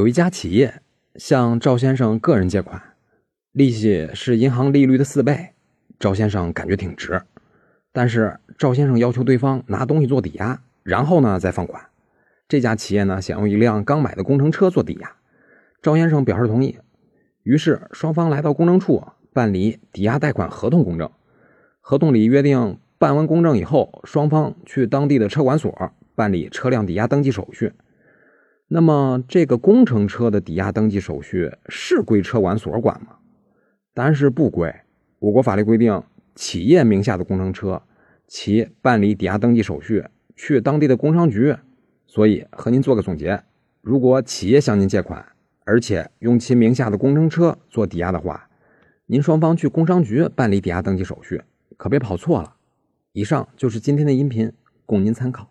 有一家企业向赵先生个人借款，利息是银行利率的四倍。赵先生感觉挺值，但是赵先生要求对方拿东西做抵押，然后呢再放款。这家企业呢想用一辆刚买的工程车做抵押，赵先生表示同意。于是双方来到公证处办理抵押贷款合同公证。合同里约定，办完公证以后，双方去当地的车管所办理车辆抵押登记手续。那么，这个工程车的抵押登记手续是归车管所管吗？答案是不归。我国法律规定，企业名下的工程车，其办理抵押登记手续去当地的工商局。所以和您做个总结：如果企业向您借款，而且用其名下的工程车做抵押的话，您双方去工商局办理抵押登记手续，可别跑错了。以上就是今天的音频，供您参考。